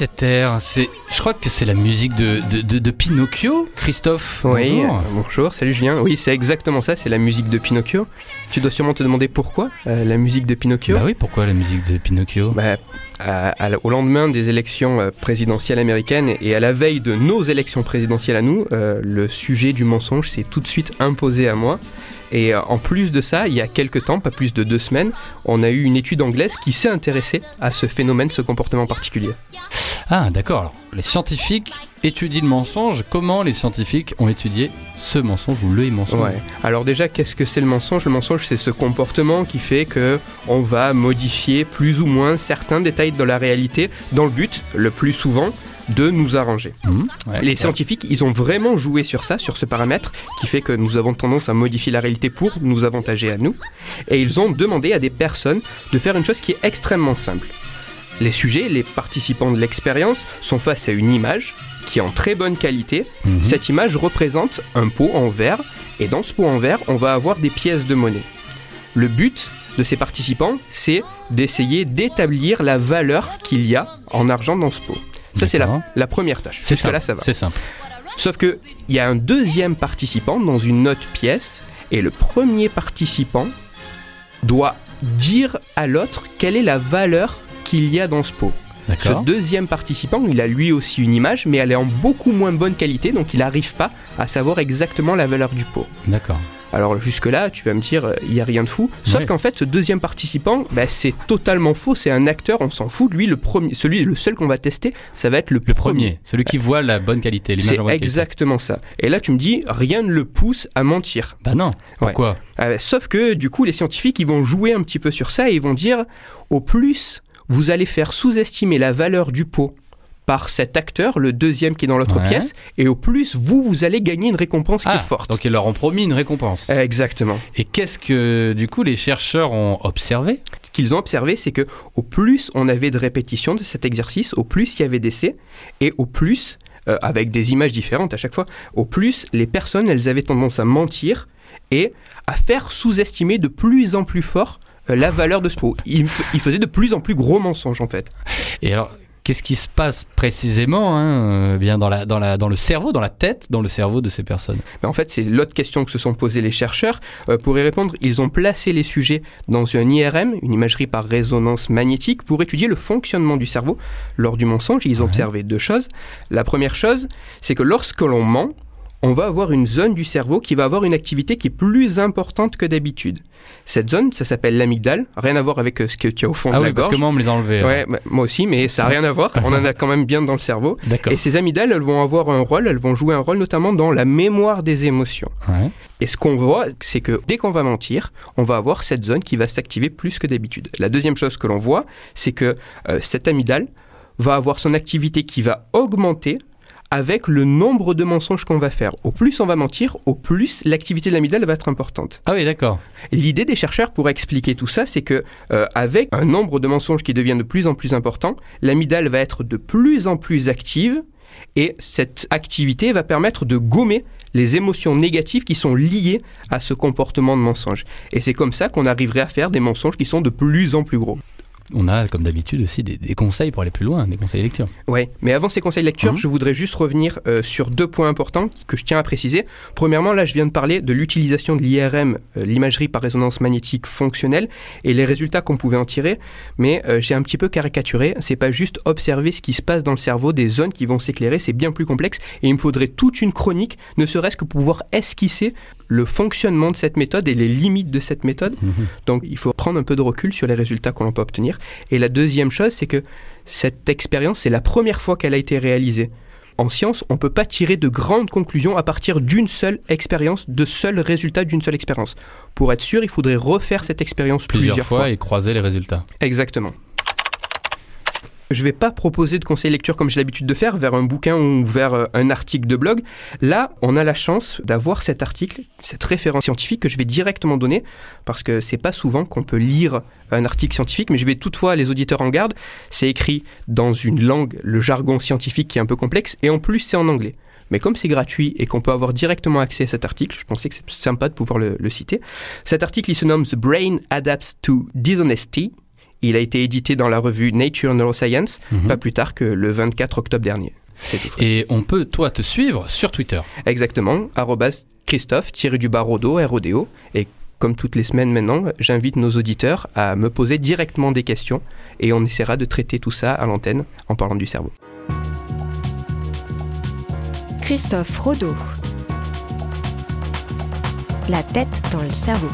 Cet air. C'est, je crois que c'est la musique de, de, de- de Pinocchio, Christophe. Oui, bonjour. euh, bonjour, salut Julien. Oui, c'est exactement ça, c'est la musique de Pinocchio. Tu dois sûrement te demander pourquoi euh, la musique de Pinocchio. Bah oui, pourquoi la musique de Pinocchio? Bah, à- à la- au lendemain des élections euh, présidentielles américaines et à la veille de nos élections présidentielles à nous, euh, le sujet du mensonge s'est tout de suite imposé à moi. Et en plus de ça, il y a quelques temps, pas plus de deux semaines, on a eu une étude anglaise qui s'est intéressée à ce phénomène, ce comportement particulier. Ah, d'accord. Les scientifiques étudient le mensonge. Comment les scientifiques ont étudié ce mensonge ou le mensonge Ouais. Alors déjà, qu'est-ce que c'est le mensonge? Le mensonge, c'est ce comportement qui fait que on va modifier plus ou moins certains détails de la réalité dans le but, le plus souvent, de nous arranger. Mmh, ouais, Les scientifiques, ils ont vraiment joué sur ça, sur ce paramètre, qui fait que nous avons tendance à modifier la réalité pour nous avantager à nous. Et ils ont demandé à des personnes de faire une chose qui est extrêmement simple. Les sujets, les participants de l'expérience, sont face à une image qui est en très bonne qualité. Mhm. Cette image représente un pot en verre, et dans ce pot en verre, on va avoir des pièces de monnaie. Le but de ces participants, c'est d'essayer d'établir la valeur qu'il y a en argent dans ce pot. Ça, c'est la, première tâche. C'est simple. ça va. C'est simple. Sauf que il y a un deuxième participant dans une autre pièce et le premier participant doit dire à l'autre quelle est la valeur qu'il y a dans ce pot. Ce deuxième participant, il a lui aussi une image, mais elle est en beaucoup moins bonne qualité, donc il n'arrive pas à savoir exactement la valeur du pot. D'accord. Alors jusque-là, tu vas me dire, euh, il n'y a rien de fou. Sauf Ouais. qu'en fait, ce deuxième participant, bah, c'est totalement faux, c'est un acteur, on s'en fout. Lui, le premier, celui, le seul qu'on va tester, ça va être le, Le premier, celui qui voit la bonne qualité, l'image C'est qualité. exactement ça. Et là, tu me dis, rien ne le pousse à mentir. Bah non. Pourquoi? Euh, sauf que, du coup, les scientifiques, ils vont jouer un petit peu sur ça et ils vont dire, au plus, vous allez faire sous-estimer la valeur du pot par cet acteur, le deuxième qui est dans l'autre Ouais. pièce, et au plus, vous, vous allez gagner une récompense qui Ah, est forte. donc ils leur ont promis une récompense. Exactement. Et qu'est-ce que, du coup, les chercheurs ont observé? Ce qu'ils ont observé, c'est que au plus on avait de répétitions de cet exercice, au plus il y avait d'essais, et au plus, euh, avec des images différentes à chaque fois, au plus les personnes, elles avaient tendance à mentir et à faire sous-estimer de plus en plus fort la valeur de ce pot. Ils, f- ils faisaient de plus en plus gros mensonges en fait. Et alors, qu'est-ce qui se passe précisément hein, euh, bien dans, la, dans, la, dans le cerveau, dans la tête, dans le cerveau de ces personnes? Mais en fait, c'est l'autre question que se sont posées les chercheurs. Euh, pour y répondre, ils ont placé les sujets dans un IRM, une imagerie par résonance magnétique, pour étudier le fonctionnement du cerveau. Lors du mensonge, ils ont Ouais. observé deux choses. La première chose, c'est que lorsque l'on ment, on va avoir une zone du cerveau qui va avoir une activité qui est plus importante que d'habitude. Cette zone, ça s'appelle l'amygdale, rien à voir avec euh, ce que tu as au fond Ah de oui, la parce gorge. que moi, on me les a enlevés. Ouais, bah, moi aussi, mais ça n'a rien à voir. On en a quand même bien dans le cerveau. D'accord. Et ces amygdales, elles vont avoir un rôle, elles vont jouer un rôle notamment dans la mémoire des émotions. Ouais. Et ce qu'on voit, c'est que dès qu'on va mentir, on va avoir cette zone qui va s'activer plus que d'habitude. La deuxième chose que l'on voit, c'est que euh, cette amygdale va avoir son activité qui va augmenter avec le nombre de mensonges qu'on va faire. Au plus on va mentir, au plus l'activité de l'amygdale va être importante. Ah oui, d'accord. L'idée des chercheurs pour expliquer tout ça, c'est que euh, avec un nombre de mensonges qui devient de plus en plus important, l'amygdale va être de plus en plus active et cette activité va permettre de gommer les émotions négatives qui sont liées à ce comportement de mensonge. Et c'est comme ça qu'on arriverait à faire des mensonges qui sont de plus en plus gros. On a, comme d'habitude, aussi des, des conseils pour aller plus loin, des conseils lecture. Ouais, mais avant ces conseils lecture, Mhm. je voudrais juste revenir euh, sur deux points importants que je tiens à préciser. Premièrement, là, je viens de parler de l'utilisation de l'IRM, euh, l'imagerie par résonance magnétique fonctionnelle, et les résultats qu'on pouvait en tirer. Mais euh, j'ai un petit peu caricaturé. C'est pas juste observer ce qui se passe dans le cerveau, des zones qui vont s'éclairer. C'est bien plus complexe, et il me faudrait toute une chronique, ne serait-ce que pour pouvoir esquisser le fonctionnement de cette méthode et les limites de cette méthode. Donc, il faut prendre un peu de recul sur les résultats qu'on peut obtenir. Et la deuxième chose, c'est que cette expérience, c'est la première fois qu'elle a été réalisée. en science, on ne peut pas tirer de grandes conclusions à partir d'une seule expérience, de seuls résultats d'une seule expérience. Pour être sûr, il faudrait refaire cette expérience Plusieurs, plusieurs, fois, et croiser les résultats. Exactement. Je ne vais pas proposer de conseil lecture comme j'ai l'habitude de faire vers un bouquin ou vers euh, un article de blog. Là, on a la chance d'avoir cet article, cette référence scientifique que je vais directement donner parce que c'est pas souvent qu'on peut lire un article scientifique, mais je vais toutefois les auditeurs en garde. C'est écrit dans une langue, le jargon scientifique qui est un peu complexe et en plus c'est en anglais. Mais comme c'est gratuit et qu'on peut avoir directement accès à cet article, je pensais que c'est sympa de pouvoir le, le citer. Cet article, il se nomme The Brain Adapts to Dishonesty. Il a été édité dans la revue Nature Neuroscience, Mhm. pas plus tard que le 24 octobre dernier. Et on peut, toi, te suivre sur Twitter. Exactement, arrobas Christophe, tiré du bas Rodo, RODO. Et comme toutes les semaines maintenant, j'invite nos auditeurs à me poser directement des questions et on essaiera de traiter tout ça à l'antenne en parlant du cerveau. Christophe Rodeau. La tête dans le cerveau.